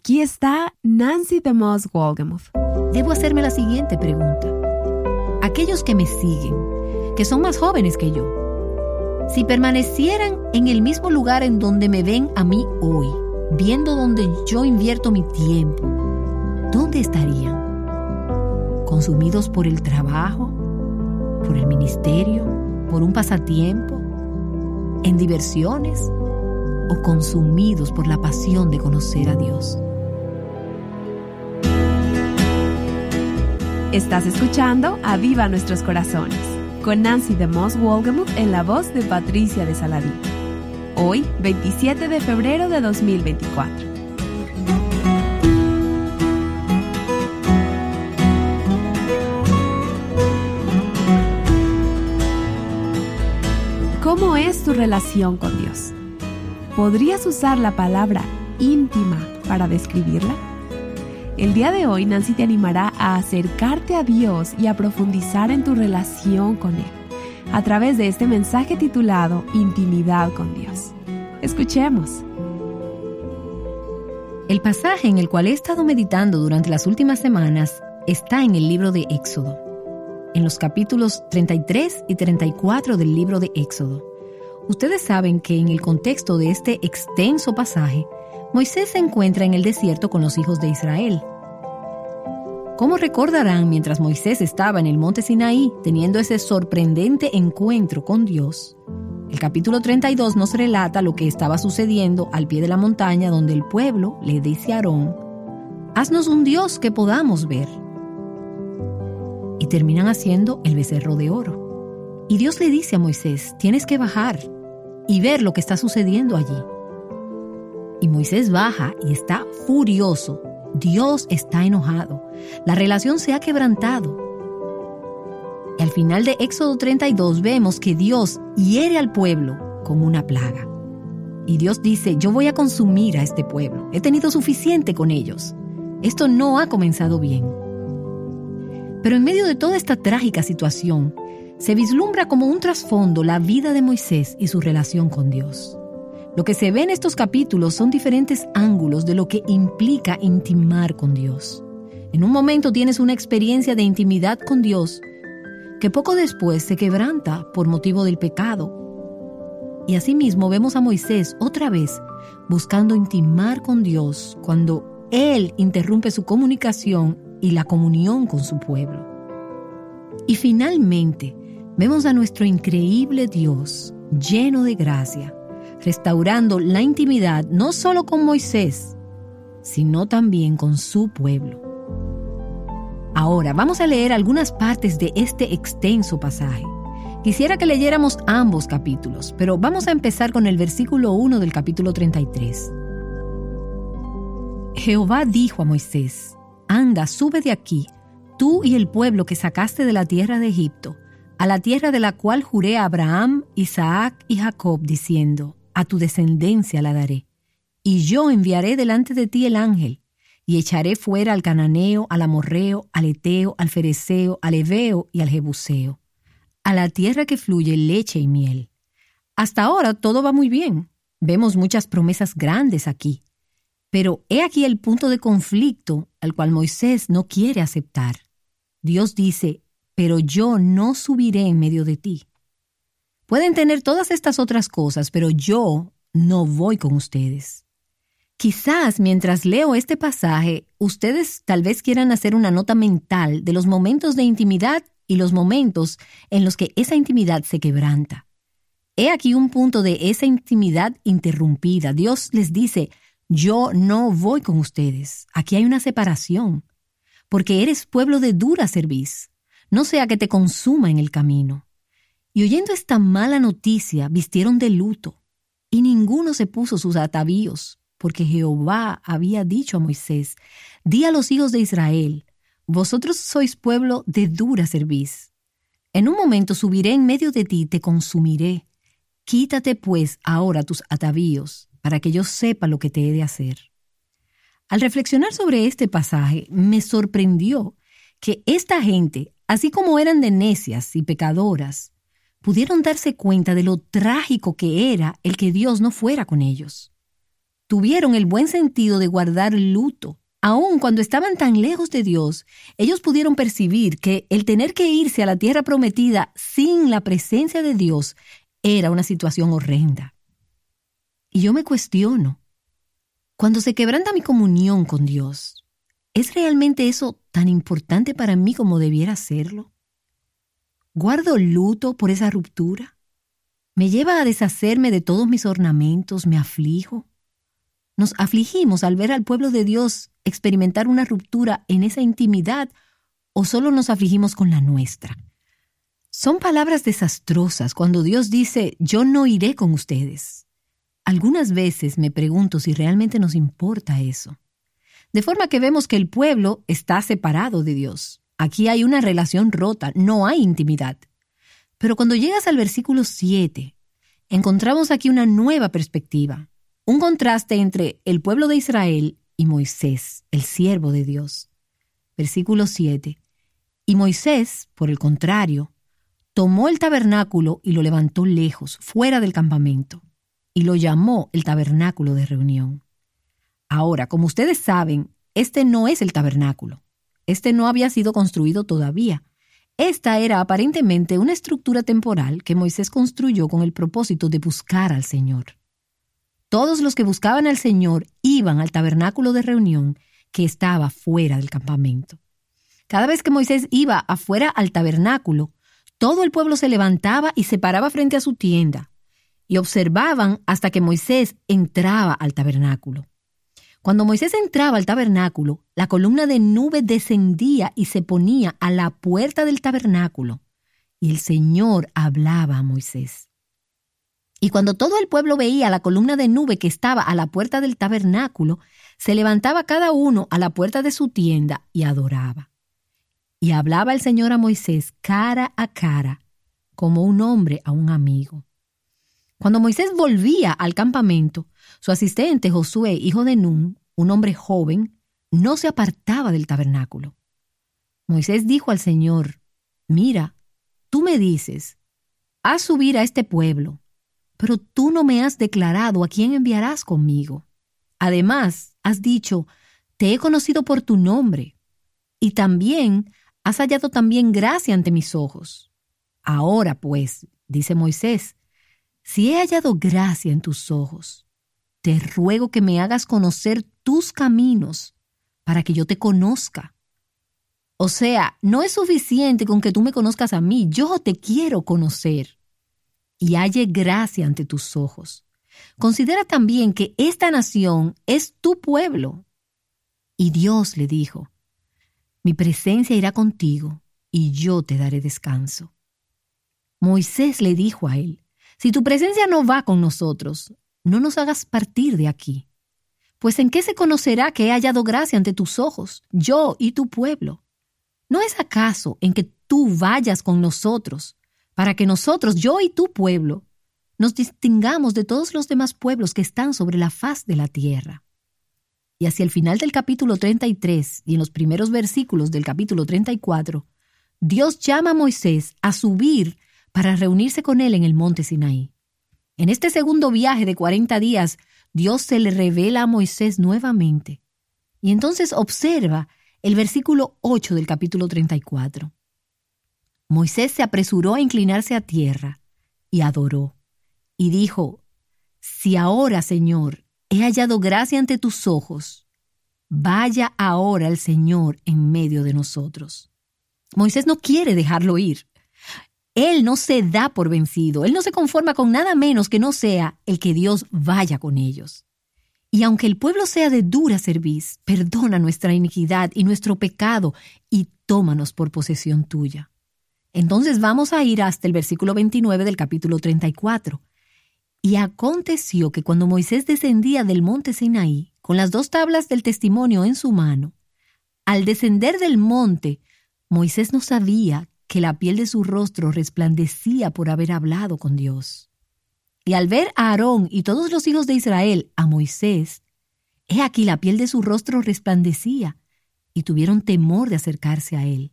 aquí está Nancy DeMoss Wolgemuth. Debo hacerme la siguiente pregunta. Aquellos que me siguen, que son más jóvenes que yo, si permanecieran en el mismo lugar en donde me ven a mí hoy, viendo donde yo invierto mi tiempo, ¿dónde estarían? ¿Consumidos por el trabajo? ¿Por el ministerio? ¿Por un pasatiempo? ¿En diversiones? ¿O consumidos por la pasión de conocer a Dios? Estás escuchando A Viva Nuestros Corazones con Nancy de Moss Wolgemuth en la voz de Patricia de Saladín. Hoy, 27 de febrero de 2024. ¿Cómo es tu relación con Dios? ¿Podrías usar la palabra íntima para describirla? El día de hoy Nancy te animará a acercarte a Dios y a profundizar en tu relación con Él a través de este mensaje titulado Intimidad con Dios. Escuchemos. El pasaje en el cual he estado meditando durante las últimas semanas está en el libro de Éxodo, en los capítulos 33 y 34 del libro de Éxodo. Ustedes saben que en el contexto de este extenso pasaje, Moisés se encuentra en el desierto con los hijos de Israel. ¿Cómo recordarán mientras Moisés estaba en el monte Sinaí teniendo ese sorprendente encuentro con Dios? El capítulo 32 nos relata lo que estaba sucediendo al pie de la montaña donde el pueblo le dice a Aarón, haznos un Dios que podamos ver. Y terminan haciendo el becerro de oro. Y Dios le dice a Moisés, tienes que bajar y ver lo que está sucediendo allí. Y Moisés baja y está furioso Dios está enojado. La relación se ha quebrantado. Y al final de Éxodo 32 vemos que Dios hiere al pueblo como una plaga. Y Dios dice, yo voy a consumir a este pueblo. He tenido suficiente con ellos. Esto no ha comenzado bien. Pero en medio de toda esta trágica situación, se vislumbra como un trasfondo la vida de Moisés y su relación con Dios. Lo que se ve en estos capítulos son diferentes ángulos de lo que implica intimar con Dios. En un momento tienes una experiencia de intimidad con Dios que poco después se quebranta por motivo del pecado. Y asimismo vemos a Moisés otra vez buscando intimar con Dios cuando Él interrumpe su comunicación y la comunión con su pueblo. Y finalmente vemos a nuestro increíble Dios lleno de gracia restaurando la intimidad no solo con Moisés, sino también con su pueblo. Ahora vamos a leer algunas partes de este extenso pasaje. Quisiera que leyéramos ambos capítulos, pero vamos a empezar con el versículo 1 del capítulo 33. Jehová dijo a Moisés, Anda, sube de aquí, tú y el pueblo que sacaste de la tierra de Egipto, a la tierra de la cual juré a Abraham, Isaac y Jacob, diciendo, a tu descendencia la daré. Y yo enviaré delante de ti el ángel, y echaré fuera al cananeo, al amorreo, al eteo, al fereceo, al eveo y al jebuseo, a la tierra que fluye leche y miel. Hasta ahora todo va muy bien. Vemos muchas promesas grandes aquí. Pero he aquí el punto de conflicto al cual Moisés no quiere aceptar. Dios dice, pero yo no subiré en medio de ti. Pueden tener todas estas otras cosas, pero yo no voy con ustedes. Quizás mientras leo este pasaje, ustedes tal vez quieran hacer una nota mental de los momentos de intimidad y los momentos en los que esa intimidad se quebranta. He aquí un punto de esa intimidad interrumpida. Dios les dice, yo no voy con ustedes. Aquí hay una separación, porque eres pueblo de dura cerviz. No sea que te consuma en el camino. Y oyendo esta mala noticia, vistieron de luto, y ninguno se puso sus atavíos, porque Jehová había dicho a Moisés, di a los hijos de Israel, vosotros sois pueblo de dura cerviz. En un momento subiré en medio de ti te consumiré. Quítate pues ahora tus atavíos, para que yo sepa lo que te he de hacer. Al reflexionar sobre este pasaje, me sorprendió que esta gente, así como eran de necias y pecadoras, pudieron darse cuenta de lo trágico que era el que Dios no fuera con ellos. tuvieron el buen sentido de guardar luto. Aun cuando estaban tan lejos de Dios, ellos pudieron percibir que el tener que irse a la tierra prometida sin la presencia de Dios era una situación horrenda. Y yo me cuestiono, cuando se quebranta mi comunión con Dios, ¿es realmente eso tan importante para mí como debiera serlo? ¿Guardo luto por esa ruptura? ¿Me lleva a deshacerme de todos mis ornamentos? ¿Me aflijo? Nos afligimos al ver al pueblo de Dios experimentar una ruptura en esa intimidad o solo nos afligimos con la nuestra. Son palabras desastrosas cuando Dios dice, yo no iré con ustedes. Algunas veces me pregunto si realmente nos importa eso. De forma que vemos que el pueblo está separado de Dios. Aquí hay una relación rota, no hay intimidad. Pero cuando llegas al versículo 7, encontramos aquí una nueva perspectiva un contraste entre el pueblo de Israel y Moisés, el siervo de Dios. Versículo 7. Y Moisés, por el contrario, tomó el tabernáculo y lo levantó lejos, fuera del campamento, y lo llamó el tabernáculo de reunión. Ahora, como ustedes saben, este no es el tabernáculo. Este no había sido construido todavía. Esta era aparentemente una estructura temporal que Moisés construyó con el propósito de buscar al Señor. Todos los que buscaban al Señor iban al tabernáculo de reunión que estaba fuera del campamento. Cada vez que Moisés iba afuera al tabernáculo, todo el pueblo se levantaba y se paraba frente a su tienda, y observaban hasta que Moisés entraba al tabernáculo. Cuando Moisés entraba al tabernáculo, la columna de nube descendía y se ponía a la puerta del tabernáculo, y el Señor hablaba a Moisés. Y cuando todo el pueblo veía la columna de nube que estaba a la puerta del tabernáculo, se levantaba cada uno a la puerta de su tienda y adoraba. Y hablaba el Señor a Moisés cara a cara, como un hombre a un amigo. Cuando Moisés volvía al campamento, su asistente Josué, hijo de Nun, un hombre joven, no se apartaba del tabernáculo. Moisés dijo al Señor, Mira, tú me dices, haz subir a este pueblo, pero tú no me has declarado a quién enviarás conmigo. Además, has dicho, te he conocido por tu nombre, y también has hallado también gracia ante mis ojos. Ahora, pues, dice Moisés, si he hallado gracia en tus ojos, te ruego que me hagas conocer tus caminos para que yo te conozca. O sea, no es suficiente con que tú me conozcas a mí, yo te quiero conocer y halle gracia ante tus ojos. Considera también que esta nación es tu pueblo. Y Dios le dijo, mi presencia irá contigo y yo te daré descanso. Moisés le dijo a él, si tu presencia no va con nosotros, no nos hagas partir de aquí. Pues en qué se conocerá que he hallado gracia ante tus ojos, yo y tu pueblo. ¿No es acaso en que tú vayas con nosotros para que nosotros, yo y tu pueblo, nos distingamos de todos los demás pueblos que están sobre la faz de la tierra. Y hacia el final del capítulo 33 y en los primeros versículos del capítulo 34, Dios llama a Moisés a subir para reunirse con él en el monte Sinaí. En este segundo viaje de 40 días, Dios se le revela a Moisés nuevamente. Y entonces observa el versículo 8 del capítulo 34. Moisés se apresuró a inclinarse a tierra y adoró, y dijo, Si ahora, Señor, he hallado gracia ante tus ojos, vaya ahora el Señor en medio de nosotros. Moisés no quiere dejarlo ir. Él no se da por vencido, él no se conforma con nada menos que no sea el que Dios vaya con ellos. Y aunque el pueblo sea de dura cerviz, perdona nuestra iniquidad y nuestro pecado y tómanos por posesión tuya. Entonces vamos a ir hasta el versículo 29 del capítulo 34. Y aconteció que cuando Moisés descendía del monte Sinaí, con las dos tablas del testimonio en su mano, al descender del monte, Moisés no sabía que la piel de su rostro resplandecía por haber hablado con Dios. Y al ver a Aarón y todos los hijos de Israel a Moisés, he aquí la piel de su rostro resplandecía, y tuvieron temor de acercarse a él.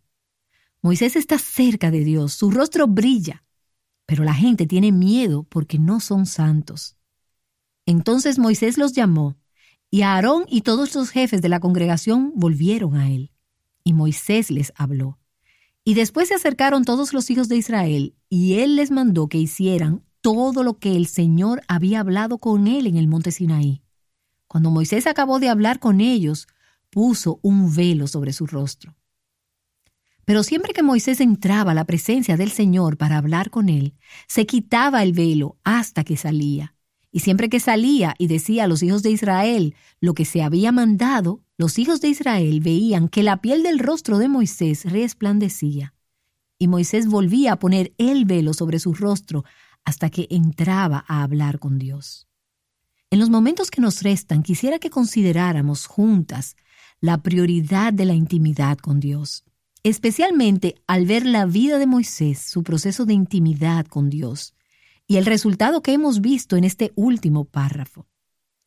Moisés está cerca de Dios, su rostro brilla, pero la gente tiene miedo porque no son santos. Entonces Moisés los llamó Y Aarón y todos los jefes de la congregación volvieron a él. Y Moisés les habló. Y después se acercaron todos los hijos de Israel, y él les mandó que hicieran todo lo que el Señor había hablado con él en el monte Sinaí. Cuando Moisés acabó de hablar con ellos, puso un velo sobre su rostro. Pero siempre que Moisés entraba a la presencia del Señor para hablar con él, se quitaba el velo hasta que salía. Y siempre que salía y decía a los hijos de Israel lo que se había mandado, los hijos de Israel veían que la piel del rostro de Moisés resplandecía. Y Moisés volvía a poner el velo sobre su rostro hasta que entraba a hablar con Dios. En los momentos que nos restan, quisiera que consideráramos juntas la prioridad de la intimidad con Dios, especialmente al ver la vida de Moisés, su proceso de intimidad con Dios, y el resultado que hemos visto en este último párrafo.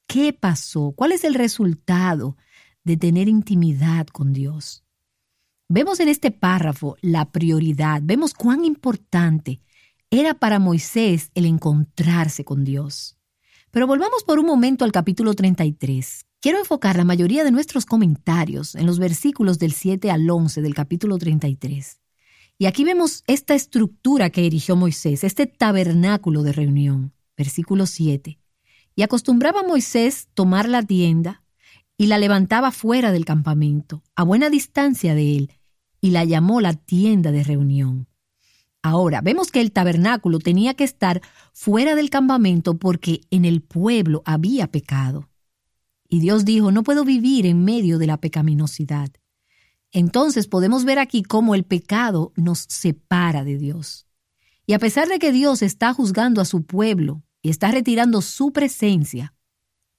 ¿Qué pasó? ¿Cuál es el resultado de tener intimidad con Dios? Vemos en este párrafo la prioridad, vemos cuán importante era para Moisés el encontrarse con Dios. Pero volvamos por un momento al capítulo 33. Quiero enfocar la mayoría de nuestros comentarios en los versículos del 7 al 11 del capítulo 33. Y aquí vemos esta estructura que erigió Moisés, este tabernáculo de reunión. Versículo 7. Y acostumbraba Moisés tomar la tienda y la levantaba fuera del campamento, a buena distancia de él, y la llamó la tienda de reunión. Ahora, vemos que el tabernáculo tenía que estar fuera del campamento porque en el pueblo había pecado. Y Dios dijo, no puedo vivir en medio de la pecaminosidad. Entonces podemos ver aquí cómo el pecado nos separa de Dios. Y a pesar de que Dios está juzgando a su pueblo y está retirando su presencia,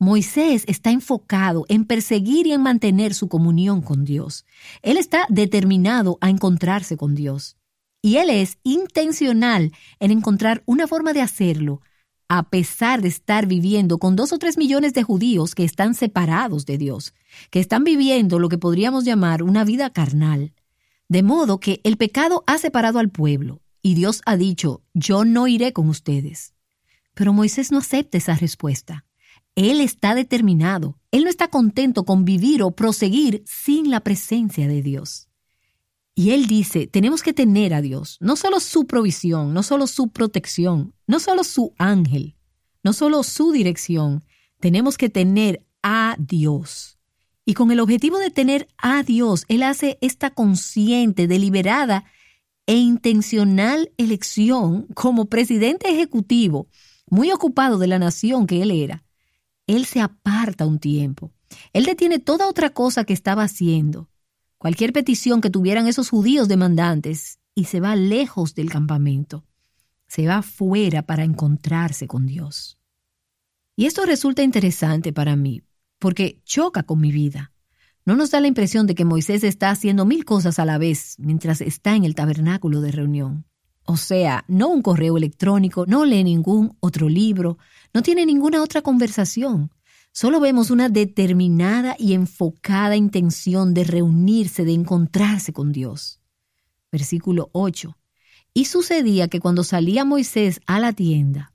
Moisés está enfocado en perseguir y en mantener su comunión con Dios. Él está determinado a encontrarse con Dios. Y él es intencional en encontrar una forma de hacerlo, a pesar de estar viviendo con dos o tres millones de judíos que están separados de Dios, que están viviendo lo que podríamos llamar una vida carnal. De modo que el pecado ha separado al pueblo, y Dios ha dicho, yo no iré con ustedes. Pero Moisés no acepta esa respuesta. Él está determinado, él no está contento con vivir o proseguir sin la presencia de Dios. Y él dice, tenemos que tener a Dios, no solo su provisión, no solo su protección, no solo su ángel, no solo su dirección, tenemos que tener a Dios. Y con el objetivo de tener a Dios, él hace esta consciente, deliberada e intencional elección como presidente ejecutivo, muy ocupado de la nación que él era. Él se aparta un tiempo. Él detiene toda otra cosa que estaba haciendo cualquier petición que tuvieran esos judíos demandantes y se va lejos del campamento. Se va fuera para encontrarse con Dios. Y esto resulta interesante para mí, porque choca con mi vida. No nos da la impresión de que Moisés está haciendo mil cosas a la vez mientras está en el tabernáculo de reunión. O sea, no un correo electrónico, no lee ningún otro libro, no tiene ninguna otra conversación. Solo vemos una determinada y enfocada intención de reunirse, de encontrarse con Dios. Versículo 8. Y sucedía que cuando salía Moisés a la tienda,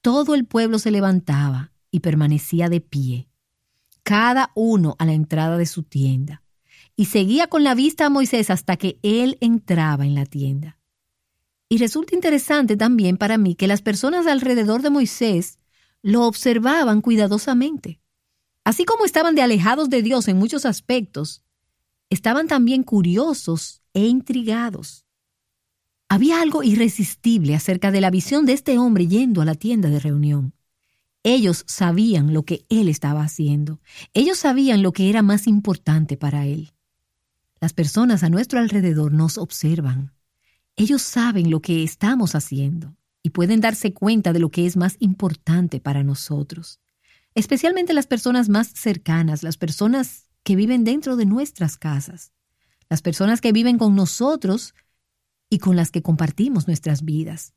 todo el pueblo se levantaba y permanecía de pie, cada uno a la entrada de su tienda, y seguía con la vista a Moisés hasta que él entraba en la tienda. Y resulta interesante también para mí que las personas alrededor de Moisés lo observaban cuidadosamente. Así como estaban de alejados de Dios en muchos aspectos, estaban también curiosos e intrigados. Había algo irresistible acerca de la visión de este hombre yendo a la tienda de reunión. Ellos sabían lo que él estaba haciendo. Ellos sabían lo que era más importante para él. Las personas a nuestro alrededor nos observan. Ellos saben lo que estamos haciendo y pueden darse cuenta de lo que es más importante para nosotros, especialmente las personas más cercanas, las personas que viven dentro de nuestras casas, las personas que viven con nosotros y con las que compartimos nuestras vidas.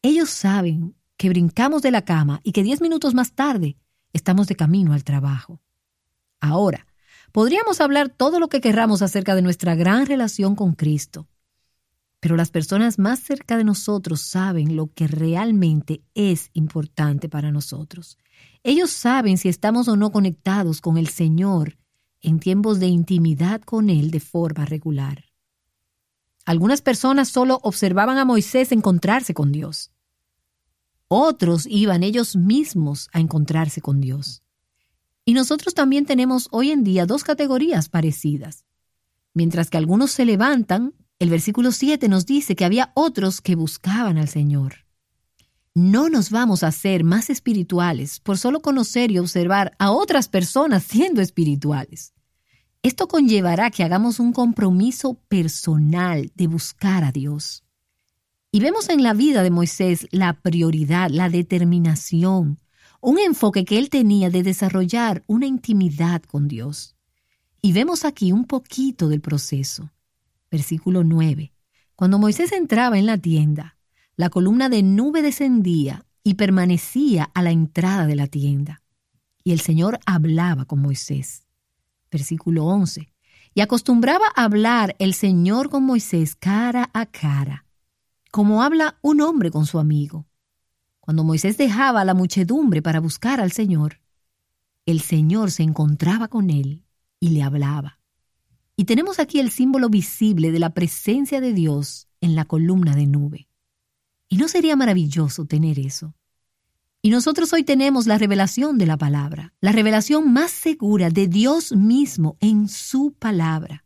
Ellos saben que brincamos de la cama y que diez minutos más tarde estamos de camino al trabajo. Ahora, podríamos hablar todo lo que querramos acerca de nuestra gran relación con Cristo, Pero las personas más cerca de nosotros saben lo que realmente es importante para nosotros. Ellos saben si estamos o no conectados con el Señor en tiempos de intimidad con Él de forma regular. Algunas personas solo observaban a Moisés encontrarse con Dios. Otros iban ellos mismos a encontrarse con Dios. Y nosotros también tenemos hoy en día dos categorías parecidas. Mientras que algunos se levantan el versículo 7 nos dice que había otros que buscaban al Señor. No nos vamos a hacer más espirituales por solo conocer y observar a otras personas siendo espirituales. Esto conllevará que hagamos un compromiso personal de buscar a Dios. Y vemos en la vida de Moisés la prioridad, la determinación, un enfoque que él tenía de desarrollar una intimidad con Dios. Y vemos aquí un poquito del proceso. Versículo 9. Cuando Moisés entraba en la tienda, la columna de nube descendía y permanecía a la entrada de la tienda. Y el Señor hablaba con Moisés. Versículo 11. Y acostumbraba a hablar el Señor con Moisés cara a cara, como habla un hombre con su amigo. Cuando Moisés dejaba a la muchedumbre para buscar al Señor, el Señor se encontraba con él y le hablaba. Y tenemos aquí el símbolo visible de la presencia de Dios en la columna de nube. ¿Y no sería maravilloso tener eso? Y nosotros hoy tenemos la revelación de la palabra, la revelación más segura de Dios mismo en su palabra.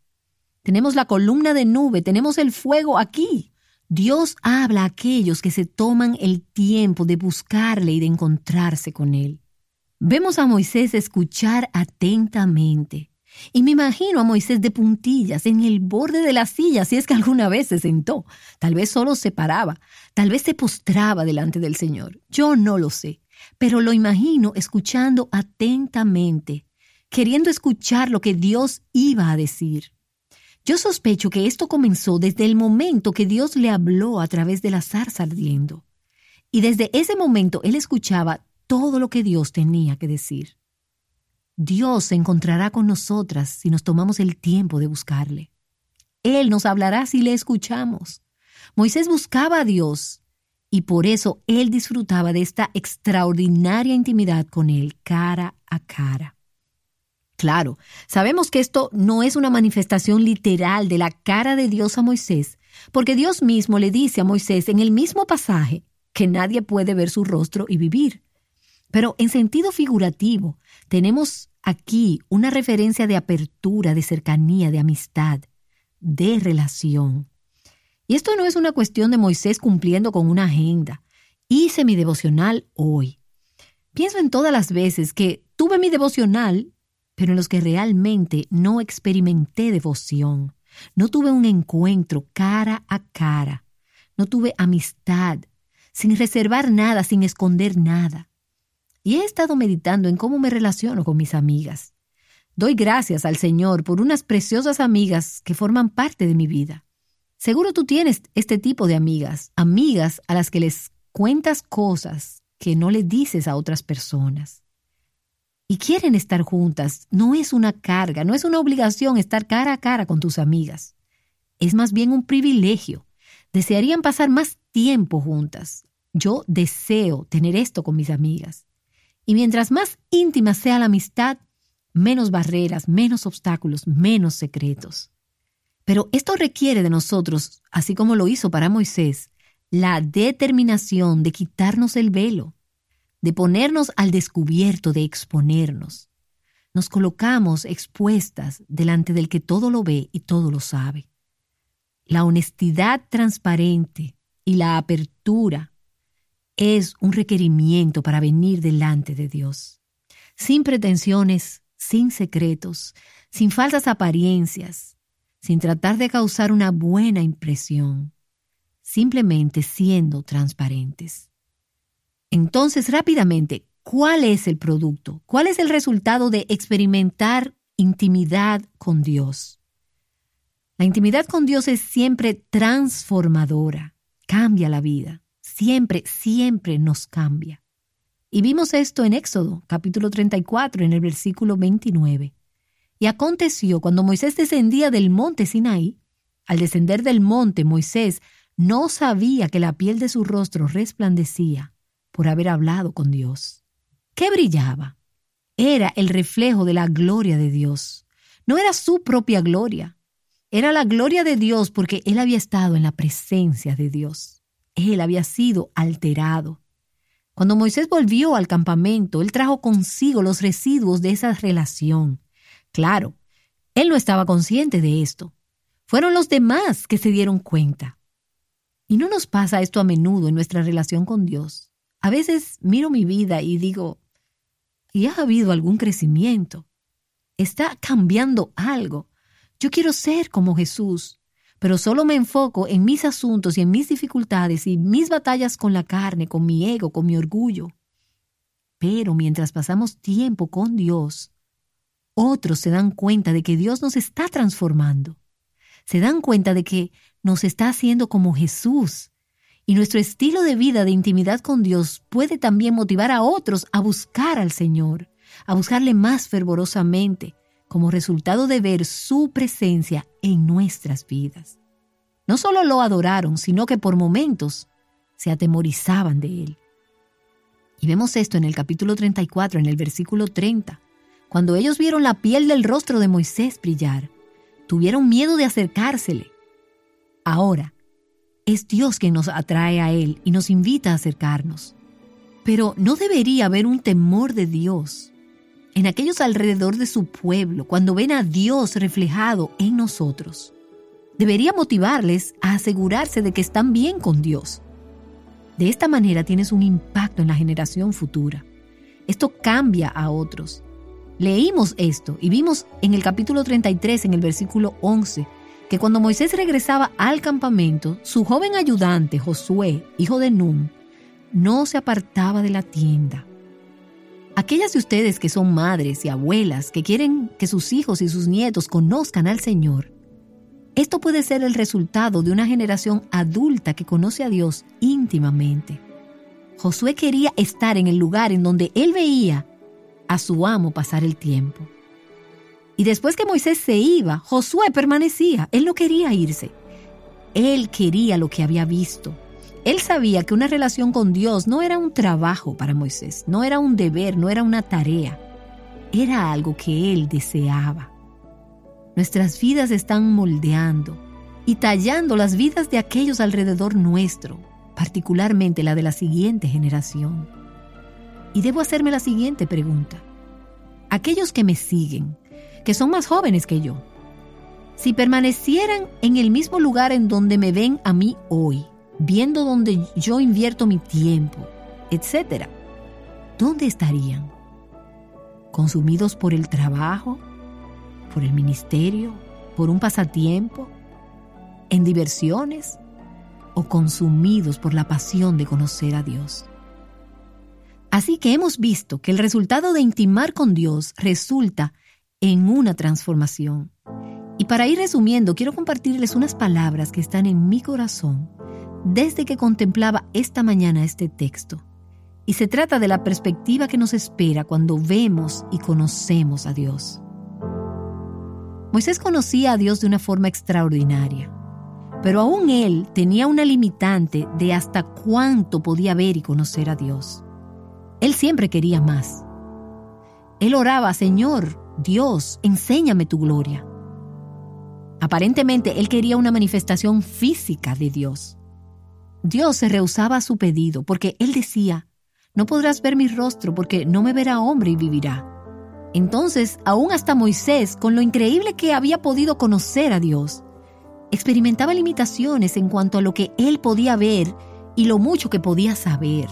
Tenemos la columna de nube, tenemos el fuego aquí. Dios habla a aquellos que se toman el tiempo de buscarle y de encontrarse con Él. Vemos a Moisés escuchar atentamente, y me imagino a Moisés de puntillas en el borde de la silla, si es que alguna vez se sentó. Tal vez solo se paraba, tal vez se postraba delante del Señor. Yo no lo sé, pero lo imagino escuchando atentamente, queriendo escuchar lo que Dios iba a decir. Yo sospecho que esto comenzó desde el momento que Dios le habló a través de la zarza ardiendo. Y desde ese momento él escuchaba todo lo que Dios tenía que decir. Dios se encontrará con nosotras si nos tomamos el tiempo de buscarle. Él nos hablará si le escuchamos. Moisés buscaba a Dios y por eso él disfrutaba de esta extraordinaria intimidad con él cara a cara. Claro, sabemos que esto no es una manifestación literal de la cara de Dios a Moisés, porque Dios mismo le dice a Moisés en el mismo pasaje que nadie puede ver su rostro y vivir. Pero en sentido figurativo, tenemos aquí una referencia de apertura, de cercanía, de amistad, de relación. Y esto no es una cuestión de Moisés cumpliendo con una agenda. Hice mi devocional hoy. Pienso en todas las veces que tuve mi devocional, pero en los que realmente no experimenté devoción. No tuve un encuentro cara a cara. No tuve amistad, sin reservar nada, sin esconder nada y he estado meditando en cómo me relaciono con mis amigas. Doy gracias al Señor por unas preciosas amigas que forman parte de mi vida. Seguro tú tienes este tipo de amigas, amigas a las que les cuentas cosas que no le dices a otras personas. Y quieren estar juntas. No es una carga, no es una obligación estar cara a cara con tus amigas. Es más bien un privilegio. Desearían pasar más tiempo juntas. Yo deseo tener esto con mis amigas. Y mientras más íntima sea la amistad, menos barreras, menos obstáculos, menos secretos. Pero esto requiere de nosotros, así como lo hizo para Moisés, la determinación de quitarnos el velo, de ponernos al descubierto, de exponernos. Nos colocamos expuestas delante del que todo lo ve y todo lo sabe. La honestidad transparente y la apertura es un requerimiento para venir delante de Dios, sin pretensiones, sin secretos, sin falsas apariencias, sin tratar de causar una buena impresión, simplemente siendo transparentes. Entonces, rápidamente, ¿cuál es el producto? ¿Cuál es el resultado de experimentar intimidad con Dios? La intimidad con Dios es siempre transformadora, cambia la vida siempre, siempre nos cambia. Y vimos esto en Éxodo, capítulo 34, en el versículo 29. Y aconteció cuando Moisés descendía del monte Sinaí, Al descender del monte, Moisés no sabía que la piel de su rostro resplandecía por haber hablado con Dios. ¿Qué brillaba? Era el reflejo de la gloria de Dios. No era su propia gloria. Era la gloria de Dios porque él había estado en la presencia de Dios. Él había sido alterado. Cuando Moisés volvió al campamento, él trajo consigo los residuos de esa relación. Claro, él no estaba consciente de esto. Fueron los demás que se dieron cuenta. Y no nos pasa esto a menudo en nuestra relación con Dios. A veces miro mi vida y digo, ¿y ha habido algún crecimiento? ¿Está cambiando algo? Yo quiero ser como Jesús pero solo me enfoco en mis asuntos y en mis dificultades y mis batallas con la carne, con mi ego, con mi orgullo. Pero mientras pasamos tiempo con Dios, otros se dan cuenta de que Dios nos está transformando. Se dan cuenta de que nos está haciendo como Jesús. Y nuestro estilo de vida de intimidad con Dios puede también motivar a otros a buscar al Señor, a buscarle más fervorosamente, como resultado de ver su presencia en nuestras vidas. No solo lo adoraron, sino que por momentos se atemorizaban de él. Y vemos esto en el capítulo 34, en el versículo 30. Cuando ellos vieron la piel del rostro de Moisés brillar, tuvieron miedo de acercársele. Ahora, es Dios quien nos atrae a Él y nos invita a acercarnos. Pero no debería haber un temor de Dios en aquellos alrededor de su pueblo cuando ven a Dios reflejado en nosotros. Debería motivarles a asegurarse de que están bien con Dios. De esta manera tienes un impacto en la generación futura. Esto cambia a otros. Leímos esto y vimos en el capítulo 33, en el versículo 11, que cuando Moisés regresaba al campamento, su joven ayudante, Josué, hijo de Nun, no se apartaba de la tienda Aquellas de ustedes que son madres y abuelas que quieren que sus hijos y sus nietos conozcan al Señor, esto puede ser el resultado de una generación adulta que conoce a Dios íntimamente. Josué quería estar en el lugar en donde él veía a su amo pasar el tiempo. Y después que Moisés se iba, Josué permanecía. Él no quería irse. Él quería lo que había visto. Él sabía que una relación con Dios no era un trabajo para Moisés, no era un deber, no era una tarea, era algo que él deseaba. Nuestras vidas están moldeando y tallando las vidas de aquellos alrededor nuestro, particularmente la de la siguiente generación. Y debo hacerme la siguiente pregunta. Aquellos que me siguen, que son más jóvenes que yo, si permanecieran en el mismo lugar en donde me ven a mí hoy, viendo dónde yo invierto mi tiempo, etc., ¿dónde estarían? ¿Consumidos por el trabajo? ¿Por el ministerio? ¿Por un pasatiempo? ¿En diversiones? ¿O consumidos por la pasión de conocer a Dios? Así que hemos visto que el resultado de intimar con Dios resulta en una transformación. Y para ir resumiendo, quiero compartirles unas palabras que están en mi corazón desde que contemplaba esta mañana este texto. Y se trata de la perspectiva que nos espera cuando vemos y conocemos a Dios. Moisés conocía a Dios de una forma extraordinaria, pero aún él tenía una limitante de hasta cuánto podía ver y conocer a Dios. Él siempre quería más. Él oraba, Señor, Dios, enséñame tu gloria. Aparentemente él quería una manifestación física de Dios. Dios se rehusaba a su pedido porque Él decía, no podrás ver mi rostro porque no me verá hombre y vivirá. Entonces, aún hasta Moisés, con lo increíble que había podido conocer a Dios, experimentaba limitaciones en cuanto a lo que él podía ver y lo mucho que podía saber.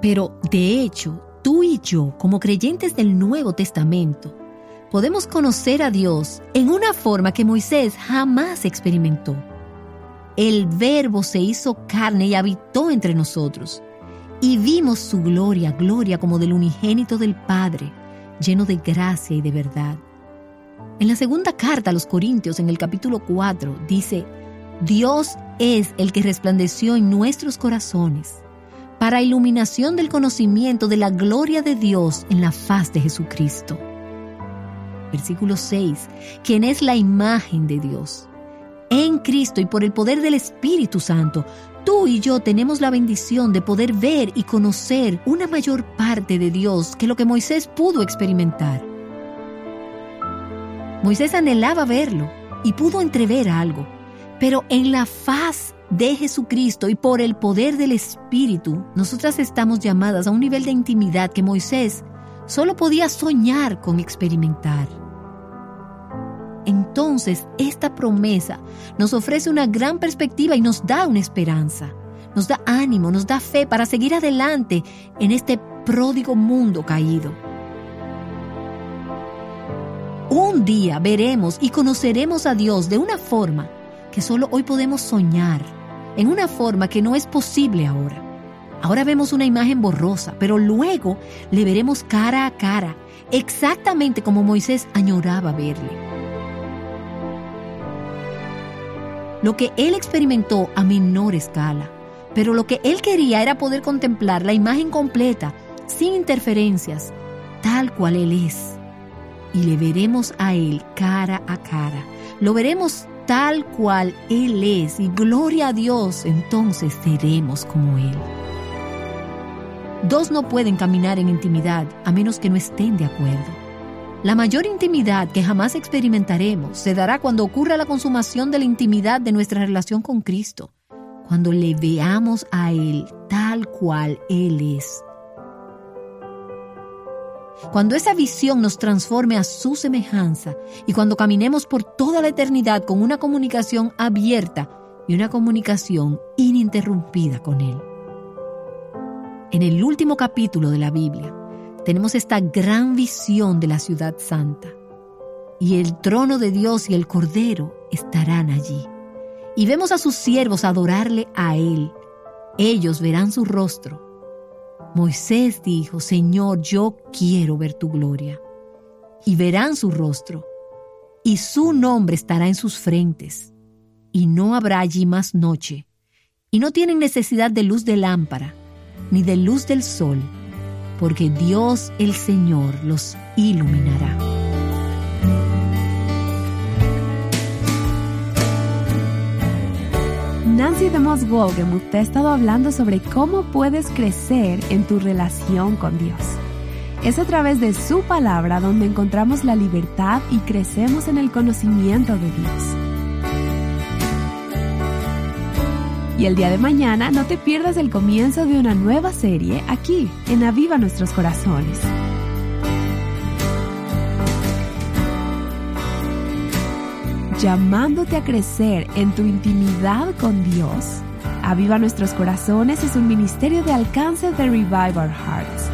Pero, de hecho, tú y yo, como creyentes del Nuevo Testamento, podemos conocer a Dios en una forma que Moisés jamás experimentó. El Verbo se hizo carne y habitó entre nosotros. Y vimos su gloria, gloria como del unigénito del Padre, lleno de gracia y de verdad. En la segunda carta a los Corintios, en el capítulo 4, dice, Dios es el que resplandeció en nuestros corazones para iluminación del conocimiento de la gloria de Dios en la faz de Jesucristo. Versículo 6, quien es la imagen de Dios En Cristo y por el poder del Espíritu Santo, tú y yo tenemos la bendición de poder ver y conocer una mayor parte de Dios que lo que Moisés pudo experimentar. Moisés anhelaba verlo y pudo entrever algo, pero en la faz de Jesucristo y por el poder del Espíritu, nosotras estamos llamadas a un nivel de intimidad que Moisés solo podía soñar con experimentar. Entonces, esta promesa nos ofrece una gran perspectiva y nos da una esperanza, nos da ánimo, nos da fe para seguir adelante en este pródigo mundo caído. Un día veremos y conoceremos a Dios de una forma que solo hoy podemos soñar, en una forma que no es posible ahora. Ahora vemos una imagen borrosa, pero luego le veremos cara a cara, exactamente como Moisés añoraba verle. Lo que él experimentó a menor escala. Pero lo que él quería era poder contemplar la imagen completa, sin interferencias, tal cual él es. Y le veremos a él cara a cara. Lo veremos tal cual él es. Y gloria a Dios, entonces seremos como él. Dos no pueden caminar en intimidad a menos que no estén de acuerdo. La mayor intimidad que jamás experimentaremos se dará cuando ocurra la consumación de la intimidad de nuestra relación con Cristo, cuando le veamos a Él tal cual Él es. Cuando esa visión nos transforme a su semejanza y cuando caminemos por toda la eternidad con una comunicación abierta y una comunicación ininterrumpida con Él. En el último capítulo de la Biblia, tenemos esta gran visión de la ciudad santa. Y el trono de Dios y el Cordero estarán allí. Y vemos a sus siervos adorarle a Él. Ellos verán su rostro. Moisés dijo, Señor, yo quiero ver tu gloria. Y verán su rostro. Y su nombre estará en sus frentes. Y no habrá allí más noche. Y no tienen necesidad de luz de lámpara, ni de luz del sol porque Dios el Señor los iluminará. Nancy DeMoss Wolgemuth te ha estado hablando sobre cómo puedes crecer en tu relación con Dios. Es a través de su palabra donde encontramos la libertad y crecemos en el conocimiento de Dios. Y el día de mañana no te pierdas el comienzo de una nueva serie aquí en Aviva Nuestros Corazones. Llamándote a crecer en tu intimidad con Dios. Aviva Nuestros Corazones es un ministerio de alcance de Revive Our Hearts